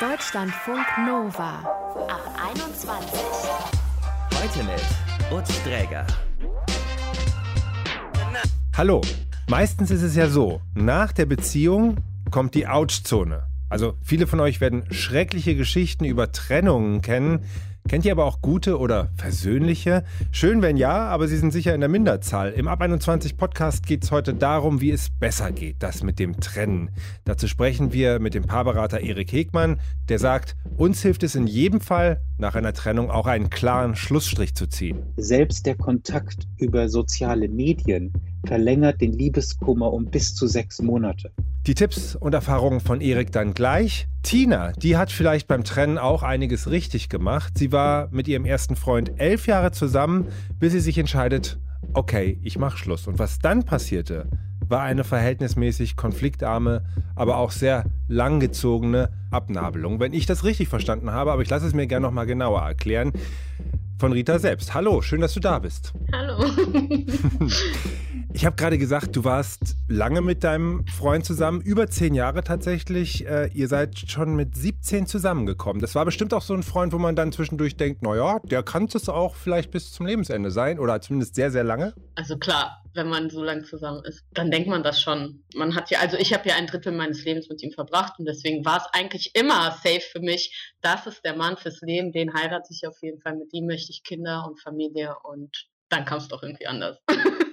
Deutschlandfunk Nova ab 21. Heute mit Utz Dräger. Hallo. Meistens ist es ja so, nach der Beziehung kommt die Ouch-Zone. Also viele von euch werden schreckliche Geschichten über Trennungen kennen. Kennt ihr aber auch gute oder versöhnliche? Schön, wenn ja, aber sie sind sicher in der Minderzahl. Im Ab 21 Podcast geht es heute darum, wie es besser geht, das mit dem Trennen. Dazu sprechen wir mit dem Paarberater Erik Hegmann, der sagt, uns hilft es in jedem Fall, nach einer Trennung auch einen klaren Schlussstrich zu ziehen. Selbst der Kontakt über soziale Medien verlängert den Liebeskummer um bis zu sechs Monate. Die Tipps und Erfahrungen von Erik dann gleich. Tina, die hat vielleicht beim Trennen auch einiges richtig gemacht. Sie war mit ihrem ersten Freund elf Jahre zusammen, bis sie sich entscheidet, okay, ich mach Schluss. Und was dann passierte, war eine verhältnismäßig konfliktarme, aber auch sehr langgezogene Abnabelung, wenn ich das richtig verstanden habe. Aber ich lasse es mir gerne nochmal genauer erklären. Von Rita selbst. Hallo, schön, dass du da bist. Hallo. Ich habe gerade gesagt, du warst lange mit deinem Freund zusammen, über zehn Jahre tatsächlich. Äh, ihr seid schon mit 17 zusammengekommen. Das war bestimmt auch so ein Freund, wo man dann zwischendurch denkt, naja, der kann es auch vielleicht bis zum Lebensende sein oder zumindest sehr, sehr lange. Also klar, wenn man so lange zusammen ist, dann denkt man das schon. Man hat ja, also ich habe ja ein Drittel meines Lebens mit ihm verbracht und deswegen war es eigentlich immer safe für mich. Das ist der Mann fürs Leben, den heirate ich auf jeden Fall. Mit ihm möchte ich Kinder und Familie und dann kam es doch irgendwie anders.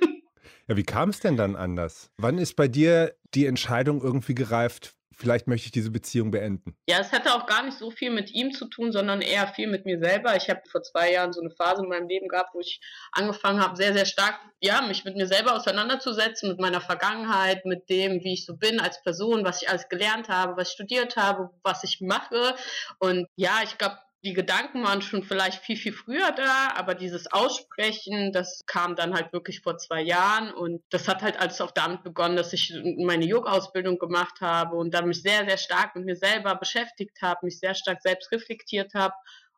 Ja, wie kam es denn dann anders? Wann ist bei dir die Entscheidung irgendwie gereift, vielleicht möchte ich diese Beziehung beenden? Ja, es hatte auch gar nicht so viel mit ihm zu tun, sondern eher viel mit mir selber. Ich habe vor zwei Jahren so eine Phase in meinem Leben gehabt, wo ich angefangen habe, sehr, sehr stark, ja, mich mit mir selber auseinanderzusetzen, mit meiner Vergangenheit, mit dem, wie ich so bin als Person, was ich alles gelernt habe, was ich studiert habe, was ich mache. Und ja, ich glaube, die Gedanken waren schon vielleicht viel, viel früher da, aber dieses Aussprechen, das kam dann halt wirklich vor zwei Jahren und das hat halt alles auch damit begonnen, dass ich meine Yoga-Ausbildung gemacht habe und dann mich sehr, sehr stark mit mir selber beschäftigt habe, mich sehr stark selbst reflektiert habe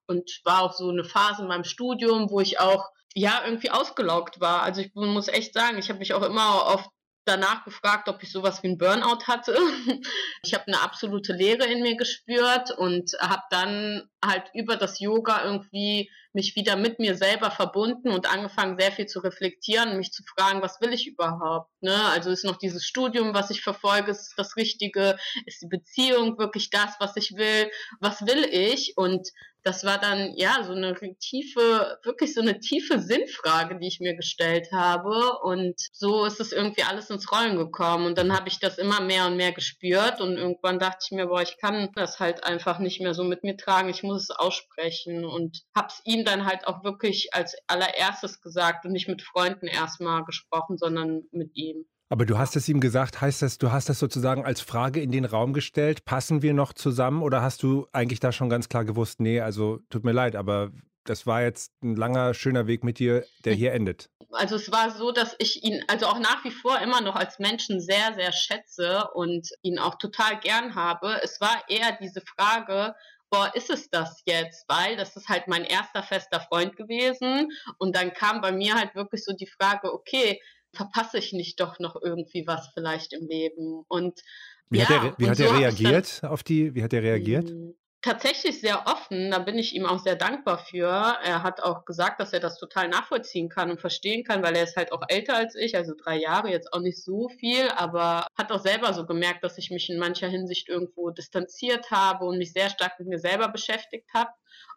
und war auch so eine Phase in meinem Studium, wo ich auch ja irgendwie ausgelaugt war. Also ich muss echt sagen, ich habe mich auch immer auf danach gefragt, ob ich sowas wie ein Burnout hatte. Ich habe eine absolute Leere in mir gespürt und habe dann halt über das Yoga irgendwie mich wieder mit mir selber verbunden und angefangen sehr viel zu reflektieren, mich zu fragen, was will ich überhaupt? Ne? Also ist noch dieses Studium, was ich verfolge, ist das Richtige? Ist die Beziehung wirklich das, was ich will? Was will ich? Und das war dann ja so eine tiefe, wirklich so eine tiefe Sinnfrage, die ich mir gestellt habe. Und so ist es irgendwie alles ins Rollen gekommen. Und dann habe ich das immer mehr und mehr gespürt. Und irgendwann dachte ich mir, boah, ich kann das halt einfach nicht mehr so mit mir tragen. Ich muss es aussprechen. Und habe es ihm dann halt auch wirklich als allererstes gesagt und nicht mit Freunden erstmal gesprochen, sondern mit ihm. Aber du hast es ihm gesagt, heißt das, du hast das sozusagen als Frage in den Raum gestellt, passen wir noch zusammen oder hast du eigentlich da schon ganz klar gewusst, nee, also tut mir leid, aber das war jetzt ein langer, schöner Weg mit dir, der hier endet? Also es war so, dass ich ihn also auch nach wie vor immer noch als Menschen sehr, sehr schätze und ihn auch total gern habe. Es war eher diese Frage, boah, ist es das jetzt? Weil das ist halt mein erster fester Freund gewesen. Und dann kam bei mir halt wirklich so die Frage, okay, verpasse ich nicht doch noch irgendwie was vielleicht im Leben? Und wie ja, hat er, wie hat so er reagiert auf die, wie hat er reagiert? Tatsächlich sehr offen, da bin ich ihm auch sehr dankbar für. Er hat auch gesagt, dass er das total nachvollziehen kann und verstehen kann, weil er ist halt auch älter als ich, also drei Jahre, jetzt auch nicht so viel, aber hat auch selber so gemerkt, dass ich mich in mancher Hinsicht irgendwo distanziert habe und mich sehr stark mit mir selber beschäftigt habe.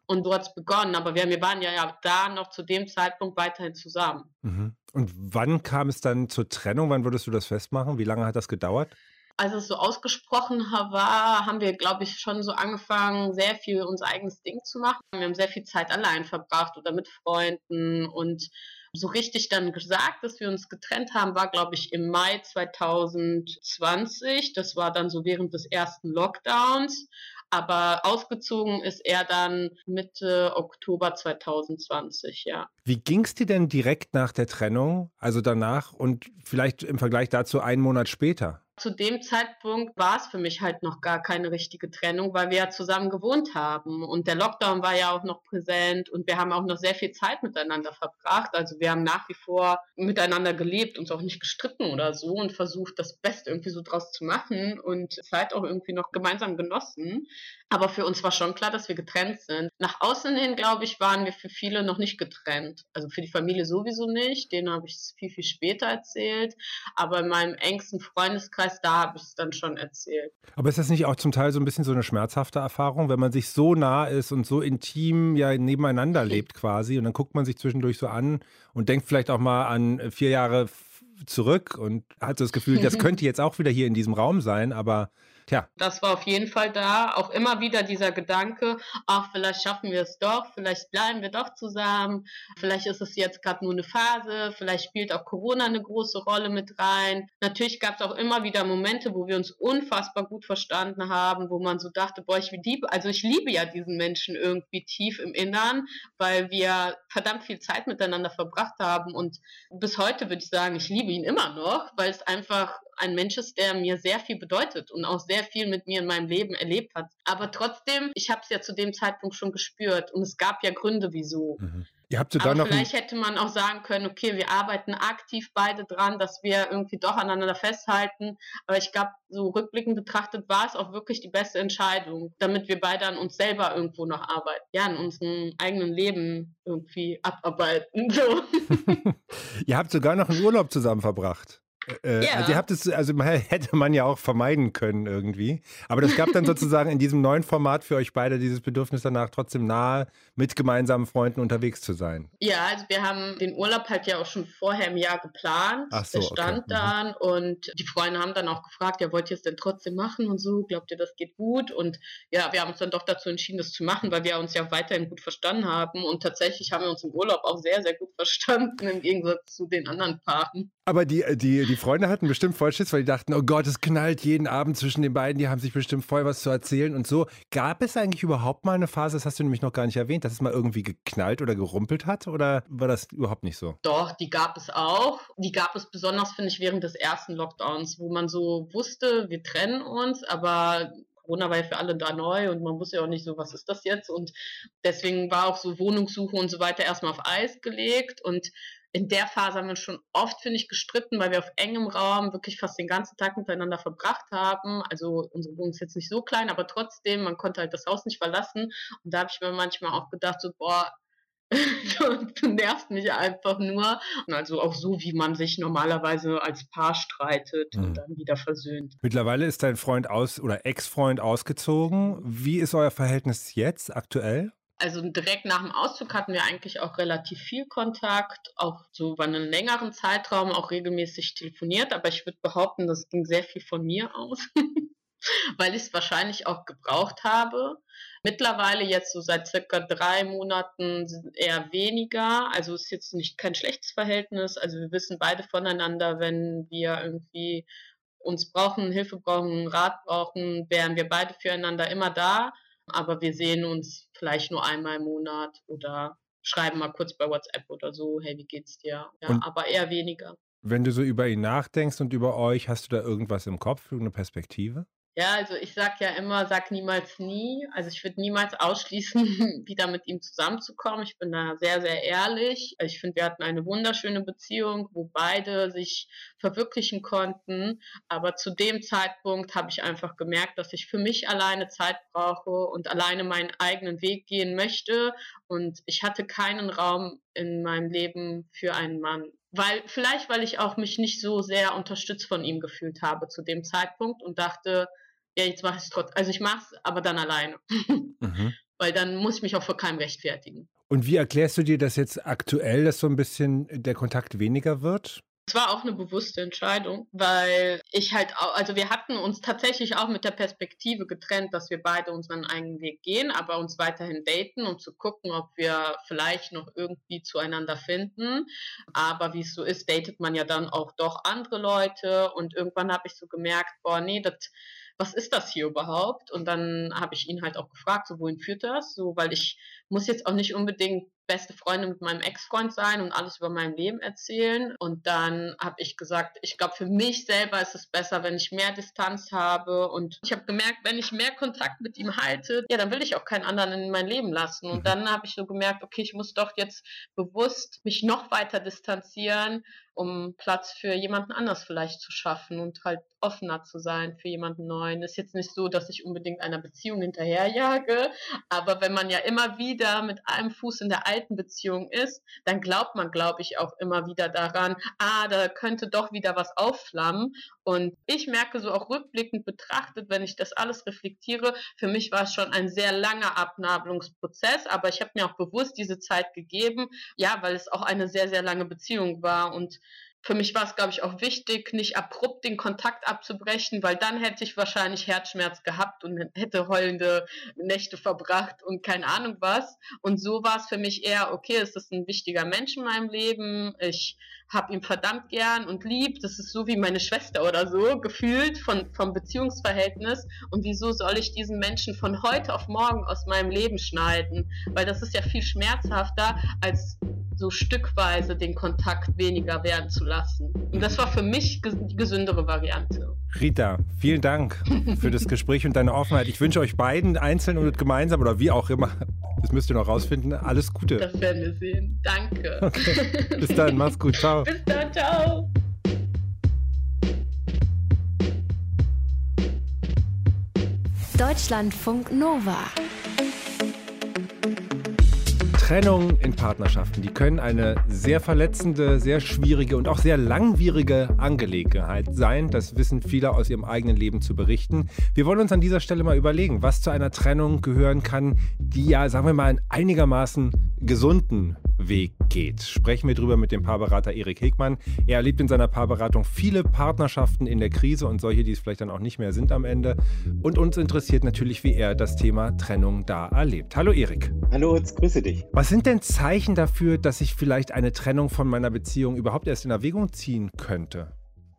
Und so begonnen. Aber wir, wir waren ja, ja da noch zu dem Zeitpunkt weiterhin zusammen. Mhm. Und wann kam es dann zur Trennung? Wann würdest du das festmachen? Wie lange hat das gedauert? Als es so ausgesprochen war, haben wir, glaube ich, schon so angefangen, sehr viel unser eigenes Ding zu machen. Wir haben sehr viel Zeit allein verbracht oder mit Freunden und so richtig dann gesagt, dass wir uns getrennt haben, war, glaube ich, im Mai 2020. Das war dann so während des ersten Lockdowns. Aber ausgezogen ist er dann Mitte Oktober 2020, ja. Wie ging es dir denn direkt nach der Trennung, also danach und vielleicht im Vergleich dazu einen Monat später? Zu dem Zeitpunkt war es für mich halt noch gar keine richtige Trennung, weil wir ja zusammen gewohnt haben und der Lockdown war ja auch noch präsent und wir haben auch noch sehr viel Zeit miteinander verbracht. Also wir haben nach wie vor miteinander gelebt, uns auch nicht gestritten oder so und versucht, das Beste irgendwie so draus zu machen und Zeit auch irgendwie noch gemeinsam genossen. Aber für uns war schon klar, dass wir getrennt sind. Nach außen hin, glaube ich, waren wir für viele noch nicht getrennt. Also für die Familie sowieso nicht. Denen habe ich es viel, viel später erzählt. Aber in meinem engsten Freundeskreis, da habe ich es dann schon erzählt. Aber ist das nicht auch zum Teil so ein bisschen so eine schmerzhafte Erfahrung, wenn man sich so nah ist und so intim ja nebeneinander lebt quasi und dann guckt man sich zwischendurch so an und denkt vielleicht auch mal an vier Jahre zurück und hat so das Gefühl, das könnte jetzt auch wieder hier in diesem Raum sein, aber Tja. Das war auf jeden Fall da. Auch immer wieder dieser Gedanke, ach, vielleicht schaffen wir es doch, vielleicht bleiben wir doch zusammen, vielleicht ist es jetzt gerade nur eine Phase, vielleicht spielt auch Corona eine große Rolle mit rein. Natürlich gab es auch immer wieder Momente, wo wir uns unfassbar gut verstanden haben, wo man so dachte, boah, ich liebe, also ich liebe ja diesen Menschen irgendwie tief im Innern, weil wir verdammt viel Zeit miteinander verbracht haben und bis heute würde ich sagen, ich liebe ihn immer noch, weil es einfach ein Mensch ist, der mir sehr viel bedeutet und auch sehr viel mit mir in meinem Leben erlebt hat. Aber trotzdem, ich habe es ja zu dem Zeitpunkt schon gespürt und es gab ja Gründe, wieso. Mhm. Aber vielleicht hätte man auch sagen können, okay, wir arbeiten aktiv beide dran, dass wir irgendwie doch aneinander festhalten. Aber ich glaube, so rückblickend betrachtet war es auch wirklich die beste Entscheidung, damit wir beide an uns selber irgendwo noch arbeiten. Ja, in unserem eigenen Leben irgendwie abarbeiten. So. Ihr habt sogar noch einen Urlaub zusammen verbracht. Äh, ja. Also ihr habt es, also hätte man ja auch vermeiden können irgendwie. Aber das gab dann sozusagen in diesem neuen Format für euch beide dieses Bedürfnis danach, trotzdem nahe mit gemeinsamen Freunden unterwegs zu sein. Ja, also wir haben den Urlaub halt ja auch schon vorher im Jahr geplant. Ach so, Der stand okay. Mhm. dann mhm. und die Freunde haben dann auch gefragt, ja, wollt ihr es denn trotzdem machen und so? Glaubt ihr, das geht gut? Und ja, wir haben uns dann doch dazu entschieden, das zu machen, weil wir uns ja weiterhin gut verstanden haben. Und tatsächlich haben wir uns im Urlaub auch sehr, sehr gut verstanden, im Gegensatz zu den anderen Paaren. Aber die, die, die Freunde hatten bestimmt voll Schiss, weil die dachten, oh Gott, es knallt jeden Abend zwischen den beiden, die haben sich bestimmt voll was zu erzählen und so. Gab es eigentlich überhaupt mal eine Phase, das hast du nämlich noch gar nicht erwähnt, dass es mal irgendwie geknallt oder gerumpelt hat oder war das überhaupt nicht so? Doch, die gab es auch. Die gab es besonders, finde ich, während des ersten Lockdowns, wo man so wusste, wir trennen uns, aber Corona war ja für alle da neu und man wusste ja auch nicht so, was ist das jetzt? Und deswegen war auch so Wohnungssuche und so weiter erstmal auf Eis gelegt und in der Phase haben wir schon oft, finde ich, gestritten, weil wir auf engem Raum wirklich fast den ganzen Tag miteinander verbracht haben. Also unsere Wohnung ist jetzt nicht so klein, aber trotzdem, man konnte halt das Haus nicht verlassen. Und da habe ich mir manchmal auch gedacht, so, boah, du, du nervst mich einfach nur. Und also auch so, wie man sich normalerweise als Paar streitet mhm. und dann wieder versöhnt. Mittlerweile ist dein Freund aus oder Ex-Freund ausgezogen. Wie ist euer Verhältnis jetzt aktuell? Also direkt nach dem Auszug hatten wir eigentlich auch relativ viel Kontakt, auch so über einen längeren Zeitraum auch regelmäßig telefoniert, aber ich würde behaupten, das ging sehr viel von mir aus, weil ich es wahrscheinlich auch gebraucht habe. Mittlerweile jetzt so seit circa drei Monaten eher weniger. Also ist jetzt nicht kein schlechtes Verhältnis. Also wir wissen beide voneinander, wenn wir irgendwie uns brauchen, Hilfe brauchen, Rat brauchen, wären wir beide füreinander immer da aber wir sehen uns vielleicht nur einmal im Monat oder schreiben mal kurz bei WhatsApp oder so, hey, wie geht's dir? Ja, und aber eher weniger. Wenn du so über ihn nachdenkst und über euch, hast du da irgendwas im Kopf, irgendeine Perspektive? Ja, also ich sag ja immer, sag niemals nie. Also ich würde niemals ausschließen, wieder mit ihm zusammenzukommen. Ich bin da sehr, sehr ehrlich. Ich finde, wir hatten eine wunderschöne Beziehung, wo beide sich verwirklichen konnten. Aber zu dem Zeitpunkt habe ich einfach gemerkt, dass ich für mich alleine Zeit brauche und alleine meinen eigenen Weg gehen möchte. Und ich hatte keinen Raum in meinem Leben für einen Mann weil vielleicht weil ich auch mich nicht so sehr unterstützt von ihm gefühlt habe zu dem Zeitpunkt und dachte, ja, jetzt mache ich es trotzdem. Also ich mache es, aber dann alleine. Mhm. Weil dann muss ich mich auch vor keinem rechtfertigen. Und wie erklärst du dir das jetzt aktuell, dass so ein bisschen der Kontakt weniger wird? Es war auch eine bewusste Entscheidung, weil ich halt auch, also wir hatten uns tatsächlich auch mit der Perspektive getrennt, dass wir beide unseren eigenen Weg gehen, aber uns weiterhin daten, um zu gucken, ob wir vielleicht noch irgendwie zueinander finden. Aber wie es so ist, datet man ja dann auch doch andere Leute und irgendwann habe ich so gemerkt, boah, nee, das was ist das hier überhaupt? Und dann habe ich ihn halt auch gefragt, so wohin führt das? So, weil ich muss jetzt auch nicht unbedingt beste Freundin mit meinem Ex-Freund sein und alles über mein Leben erzählen. Und dann habe ich gesagt, ich glaube, für mich selber ist es besser, wenn ich mehr Distanz habe. Und ich habe gemerkt, wenn ich mehr Kontakt mit ihm halte, ja, dann will ich auch keinen anderen in mein Leben lassen. Und mhm. dann habe ich so gemerkt, okay, ich muss doch jetzt bewusst mich noch weiter distanzieren um Platz für jemanden anders vielleicht zu schaffen und halt offener zu sein für jemanden neuen. Ist jetzt nicht so, dass ich unbedingt einer Beziehung hinterherjage, aber wenn man ja immer wieder mit einem Fuß in der alten Beziehung ist, dann glaubt man, glaube ich, auch immer wieder daran, ah, da könnte doch wieder was aufflammen. Und ich merke so auch rückblickend betrachtet, wenn ich das alles reflektiere, für mich war es schon ein sehr langer Abnabelungsprozess, aber ich habe mir auch bewusst diese Zeit gegeben, ja, weil es auch eine sehr, sehr lange Beziehung war und für mich war es, glaube ich, auch wichtig, nicht abrupt den Kontakt abzubrechen, weil dann hätte ich wahrscheinlich Herzschmerz gehabt und hätte heulende Nächte verbracht und keine Ahnung was. Und so war es für mich eher, okay, es ist ein wichtiger Mensch in meinem Leben. Ich habe ihn verdammt gern und lieb. Das ist so wie meine Schwester oder so, gefühlt von, vom Beziehungsverhältnis. Und wieso soll ich diesen Menschen von heute auf morgen aus meinem Leben schneiden? Weil das ist ja viel schmerzhafter, als so stückweise den Kontakt weniger werden zu lassen. Und das war für mich die gesündere Variante. Rita, vielen Dank für das Gespräch und deine Offenheit. Ich wünsche euch beiden einzeln und gemeinsam oder wie auch immer, das müsst ihr noch rausfinden, alles Gute. Das werden wir sehen. Danke. Okay. Bis dann, mach's gut. Ciao. Bis dann, ciao. Deutschlandfunk Nova. Trennungen in Partnerschaften, die können eine sehr verletzende, sehr schwierige und auch sehr langwierige Angelegenheit sein. Das wissen viele aus ihrem eigenen Leben zu berichten. Wir wollen uns an dieser Stelle mal überlegen, was zu einer Trennung gehören kann, die ja, sagen wir mal, einen einigermaßen gesunden Weg geht. Sprechen wir drüber mit dem Paarberater Erik Hegmann. Er erlebt in seiner Paarberatung viele Partnerschaften in der Krise und solche, die es vielleicht dann auch nicht mehr sind am Ende. Und uns interessiert natürlich, wie er das Thema Trennung da erlebt. Hallo Erik. Hallo, ich grüße dich. Was sind denn Zeichen dafür, dass ich vielleicht eine Trennung von meiner Beziehung überhaupt erst in Erwägung ziehen könnte?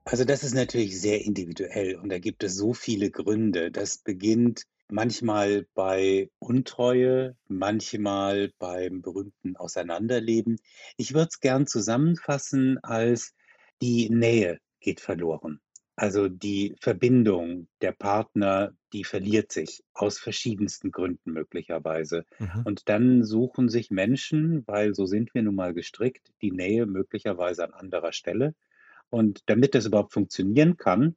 Also das ist natürlich sehr individuell und da gibt es so viele Gründe. Das beginnt manchmal bei Untreue, manchmal beim berühmten Auseinanderleben. Ich würde es gern zusammenfassen als die Nähe geht verloren. Also die Verbindung der Partner, die verliert sich aus verschiedensten Gründen möglicherweise. Mhm. Und dann suchen sich Menschen, weil so sind wir nun mal gestrickt, die Nähe möglicherweise an anderer Stelle. Und damit das überhaupt funktionieren kann,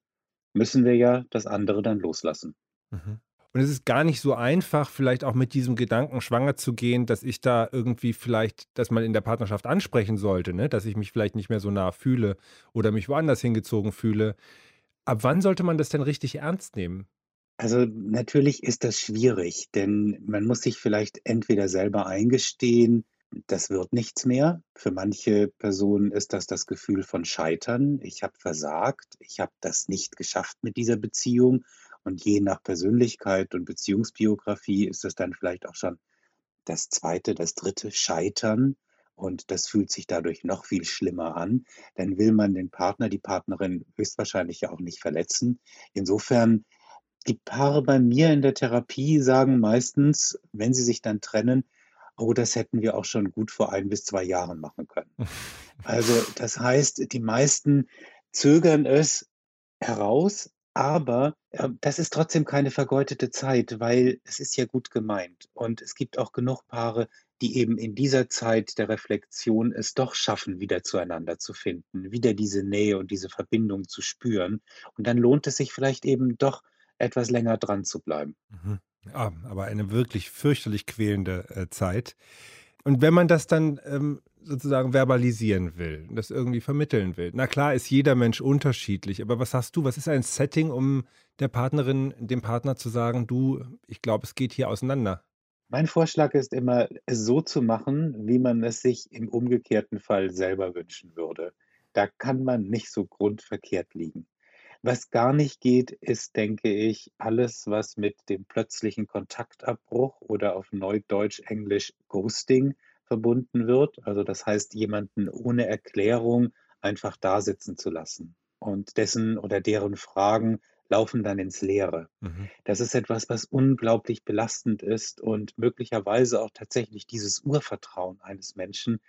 müssen wir ja das andere dann loslassen. Mhm. Und es ist gar nicht so einfach, vielleicht auch mit diesem Gedanken schwanger zu gehen, dass ich da irgendwie vielleicht das mal in der Partnerschaft ansprechen sollte, ne? dass ich mich vielleicht nicht mehr so nah fühle oder mich woanders hingezogen fühle. Ab wann sollte man das denn richtig ernst nehmen? Also natürlich ist das schwierig, denn man muss sich vielleicht entweder selber eingestehen, das wird nichts mehr. Für manche Personen ist das das Gefühl von Scheitern. Ich habe versagt, ich habe das nicht geschafft mit dieser Beziehung und je nach Persönlichkeit und Beziehungsbiografie ist es dann vielleicht auch schon das zweite, das dritte Scheitern. Und das fühlt sich dadurch noch viel schlimmer an. Dann will man den Partner, die Partnerin höchstwahrscheinlich ja auch nicht verletzen. Insofern, die Paare bei mir in der Therapie sagen meistens, wenn sie sich dann trennen, oh, das hätten wir auch schon gut vor ein bis zwei Jahren machen können. Also das heißt, die meisten zögern es heraus, aber, äh, das ist trotzdem keine vergeudete Zeit, weil es ist ja gut gemeint. Und es gibt auch genug Paare, die eben in dieser Zeit der Reflexion es doch schaffen, wieder zueinander zu finden, wieder diese Nähe und diese Verbindung zu spüren. Und dann lohnt es sich vielleicht eben doch etwas länger dran zu bleiben. Mhm. Ja, aber eine wirklich fürchterlich quälende äh, Zeit. Und wenn man das dann ähm, sozusagen verbalisieren will, das irgendwie vermitteln will. Na klar ist jeder Mensch unterschiedlich, aber was hast du, was ist ein Setting, um der Partnerin, dem Partner zu sagen, du, ich glaube, es geht hier auseinander? Mein Vorschlag ist immer, es so zu machen, wie man es sich im umgekehrten Fall selber wünschen würde. Da kann man nicht so grundverkehrt liegen. Was gar nicht geht, ist, denke ich, alles, was mit dem plötzlichen Kontaktabbruch oder auf Neudeutsch Englisch Ghosting verbunden wird. Also das heißt, jemanden ohne Erklärung einfach da sitzen zu lassen und dessen oder deren Fragen laufen dann ins Leere. Mhm. Das ist etwas, was unglaublich belastend ist und möglicherweise auch tatsächlich dieses Urvertrauen eines Menschen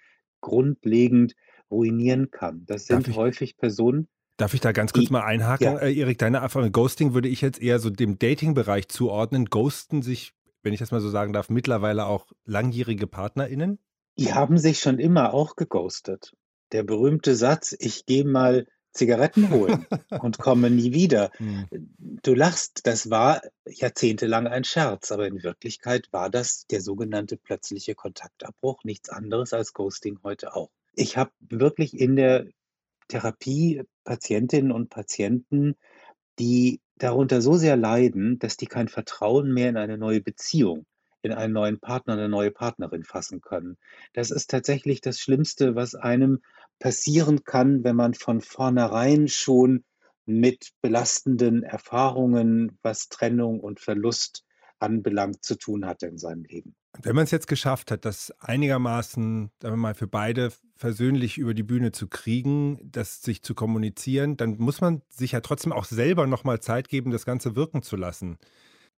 grundlegend ruinieren kann. Das sind ich- häufig Personen, Darf ich da ganz kurz Die- mal einhaken? ja. Äh, Erik, deine Erfahrung, Ghosting würde ich jetzt eher so dem Dating-Bereich zuordnen. Ghosten sich, wenn ich das mal so sagen darf, mittlerweile auch langjährige PartnerInnen? Die haben sich schon immer auch geghostet. Der berühmte Satz, ich gehe mal Zigaretten holen und komme nie wieder. Hm. Du lachst, das war jahrzehntelang ein Scherz, aber in Wirklichkeit war das der sogenannte plötzliche Kontaktabbruch, nichts anderes als Ghosting heute auch. Ich habe wirklich in der Therapie Patientinnen und Patienten, die darunter so sehr leiden, dass die kein Vertrauen mehr in eine neue Beziehung, in einen neuen Partner, eine neue Partnerin fassen können. Das ist tatsächlich das Schlimmste, was einem passieren kann, wenn man von vornherein schon mit belastenden Erfahrungen, was Trennung und Verlust anbelangt, zu tun hatte in seinem Leben. Wenn man es jetzt geschafft hat, das einigermaßen, sagen wir mal, für beide versöhnlich über die Bühne zu kriegen, das sich zu kommunizieren, dann muss man sich ja trotzdem auch selber nochmal Zeit geben, das Ganze wirken zu lassen.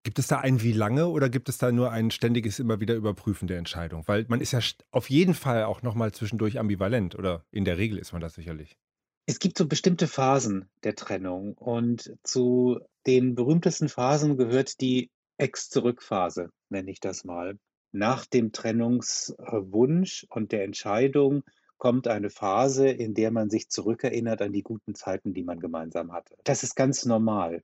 Gibt es da ein wie lange oder gibt es da nur ein ständiges immer wieder Überprüfen der Entscheidung? Weil man ist ja auf jeden Fall auch nochmal zwischendurch ambivalent oder in der Regel ist man das sicherlich. Es gibt so bestimmte Phasen der Trennung und zu den berühmtesten Phasen gehört die Ex-Zurück-Phase, nenne ich das mal. Nach dem Trennungswunsch und der Entscheidung kommt eine Phase, in der man sich zurückerinnert an die guten Zeiten, die man gemeinsam hatte. Das ist ganz normal.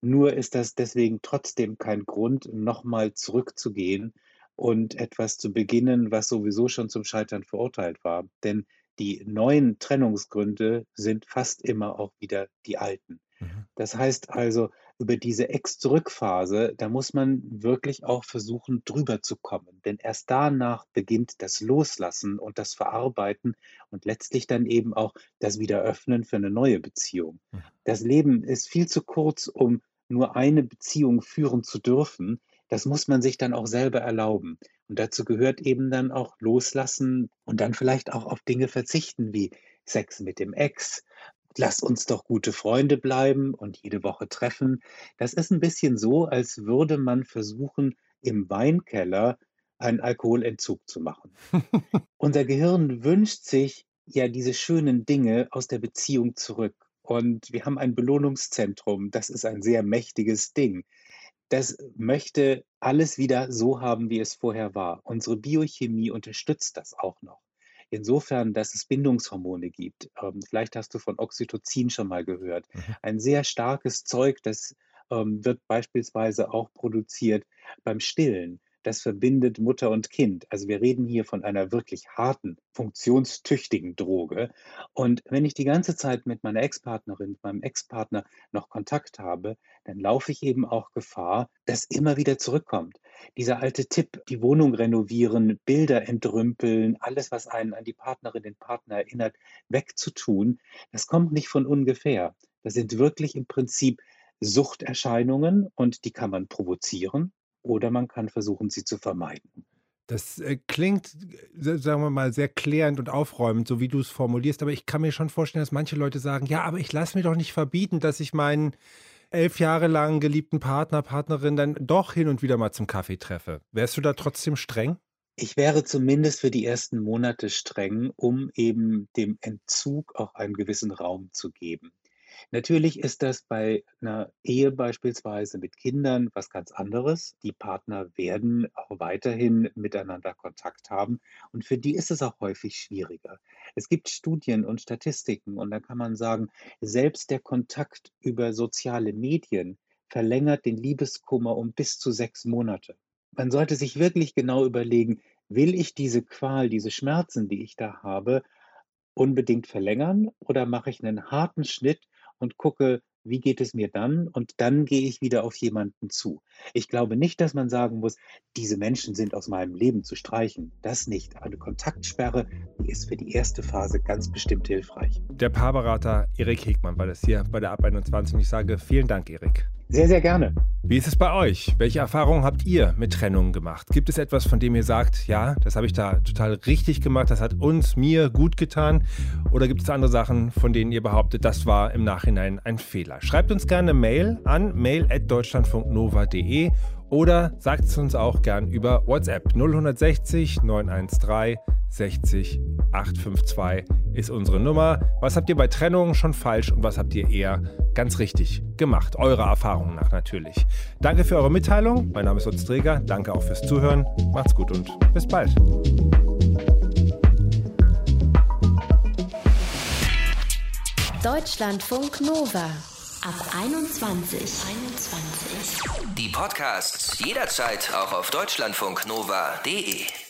Nur ist das deswegen trotzdem kein Grund, nochmal zurückzugehen und etwas zu beginnen, was sowieso schon zum Scheitern verurteilt war. Denn die neuen Trennungsgründe sind fast immer auch wieder die alten. Mhm. Das heißt also, über diese Ex-Zurück-Phase, da muss man wirklich auch versuchen, drüber zu kommen. Denn erst danach beginnt das Loslassen und das Verarbeiten und letztlich dann eben auch das Wiederöffnen für eine neue Beziehung. Mhm. Das Leben ist viel zu kurz, um nur eine Beziehung führen zu dürfen. Das muss man sich dann auch selber erlauben. Und dazu gehört eben dann auch Loslassen und dann vielleicht auch auf Dinge verzichten wie Sex mit dem Ex. Lass uns doch gute Freunde bleiben und jede Woche treffen. Das ist ein bisschen so, als würde man versuchen, im Weinkeller einen Alkoholentzug zu machen. Unser Gehirn wünscht sich ja diese schönen Dinge aus der Beziehung zurück. Und wir haben ein Belohnungszentrum. Das ist ein sehr mächtiges Ding. Das möchte alles wieder so haben, wie es vorher war. Unsere Biochemie unterstützt das auch noch. Insofern, dass es Bindungshormone gibt. Ähm, vielleicht hast du von Oxytocin schon mal gehört. Mhm. Ein sehr starkes Zeug, das ähm, wird beispielsweise auch produziert beim Stillen. Das verbindet Mutter und Kind. Also wir reden hier von einer wirklich harten, funktionstüchtigen Droge. Und wenn ich die ganze Zeit mit meiner Ex-Partnerin, meinem Ex-Partner noch Kontakt habe, dann laufe ich eben auch Gefahr, dass immer wieder zurückkommt. Dieser alte Tipp, die Wohnung renovieren, Bilder entrümpeln, alles, was einen an die Partnerin, den Partner erinnert, wegzutun, das kommt nicht von ungefähr. Das sind wirklich im Prinzip Suchterscheinungen und die kann man provozieren oder man kann versuchen, sie zu vermeiden. Das äh, klingt, sagen wir mal, sehr klärend und aufräumend, so wie du es formulierst. Aber ich kann mir schon vorstellen, dass manche Leute sagen, ja, aber ich lasse mir doch nicht verbieten, dass ich meinen elf Jahre lang geliebten Partner, Partnerin dann doch hin und wieder mal zum Kaffee treffe. Wärst du da trotzdem streng? Ich wäre zumindest für die ersten Monate streng, um eben dem Entzug auch einen gewissen Raum zu geben. Natürlich ist das bei einer Ehe beispielsweise mit Kindern was ganz anderes. Die Partner werden auch weiterhin miteinander Kontakt haben und für die ist es auch häufig schwieriger. Es gibt Studien und Statistiken und da kann man sagen, selbst der Kontakt über soziale Medien verlängert den Liebeskummer um bis zu sechs Monate. Man sollte sich wirklich genau überlegen, will ich diese Qual, diese Schmerzen, die ich da habe, unbedingt verlängern oder mache ich einen harten Schnitt und gucke, wie geht es mir dann? Und dann gehe ich wieder auf jemanden zu. Ich glaube nicht, dass man sagen muss, diese Menschen sind aus meinem Leben zu streichen. Das nicht. Eine Kontaktsperre, ist für die erste Phase ganz bestimmt hilfreich. Der Paarberater Erik Hegmann war das hier bei der Ab 21. Ich sage vielen Dank, Erik. Sehr, sehr gerne. Wie ist es bei euch? Welche Erfahrungen habt ihr mit Trennungen gemacht? Gibt es etwas, von dem ihr sagt, ja, das habe ich da total richtig gemacht, das hat uns, mir gut getan? Oder gibt es andere Sachen, von denen ihr behauptet, das war im Nachhinein ein Fehler? Schreibt uns gerne Mail an mail.deutschlandfunknova.de oder sagt es uns auch gern über WhatsApp 0160 913 60 852 ist unsere Nummer. Was habt ihr bei Trennungen schon falsch und was habt ihr eher ganz richtig gemacht? Eure Erfahrungen nach natürlich. Danke für eure Mitteilung. Mein Name ist Utz Träger. Danke auch fürs Zuhören. Macht's gut und bis bald. Deutschlandfunk Nova ab 21. 21. Die Podcasts jederzeit auch auf deutschlandfunknova.de.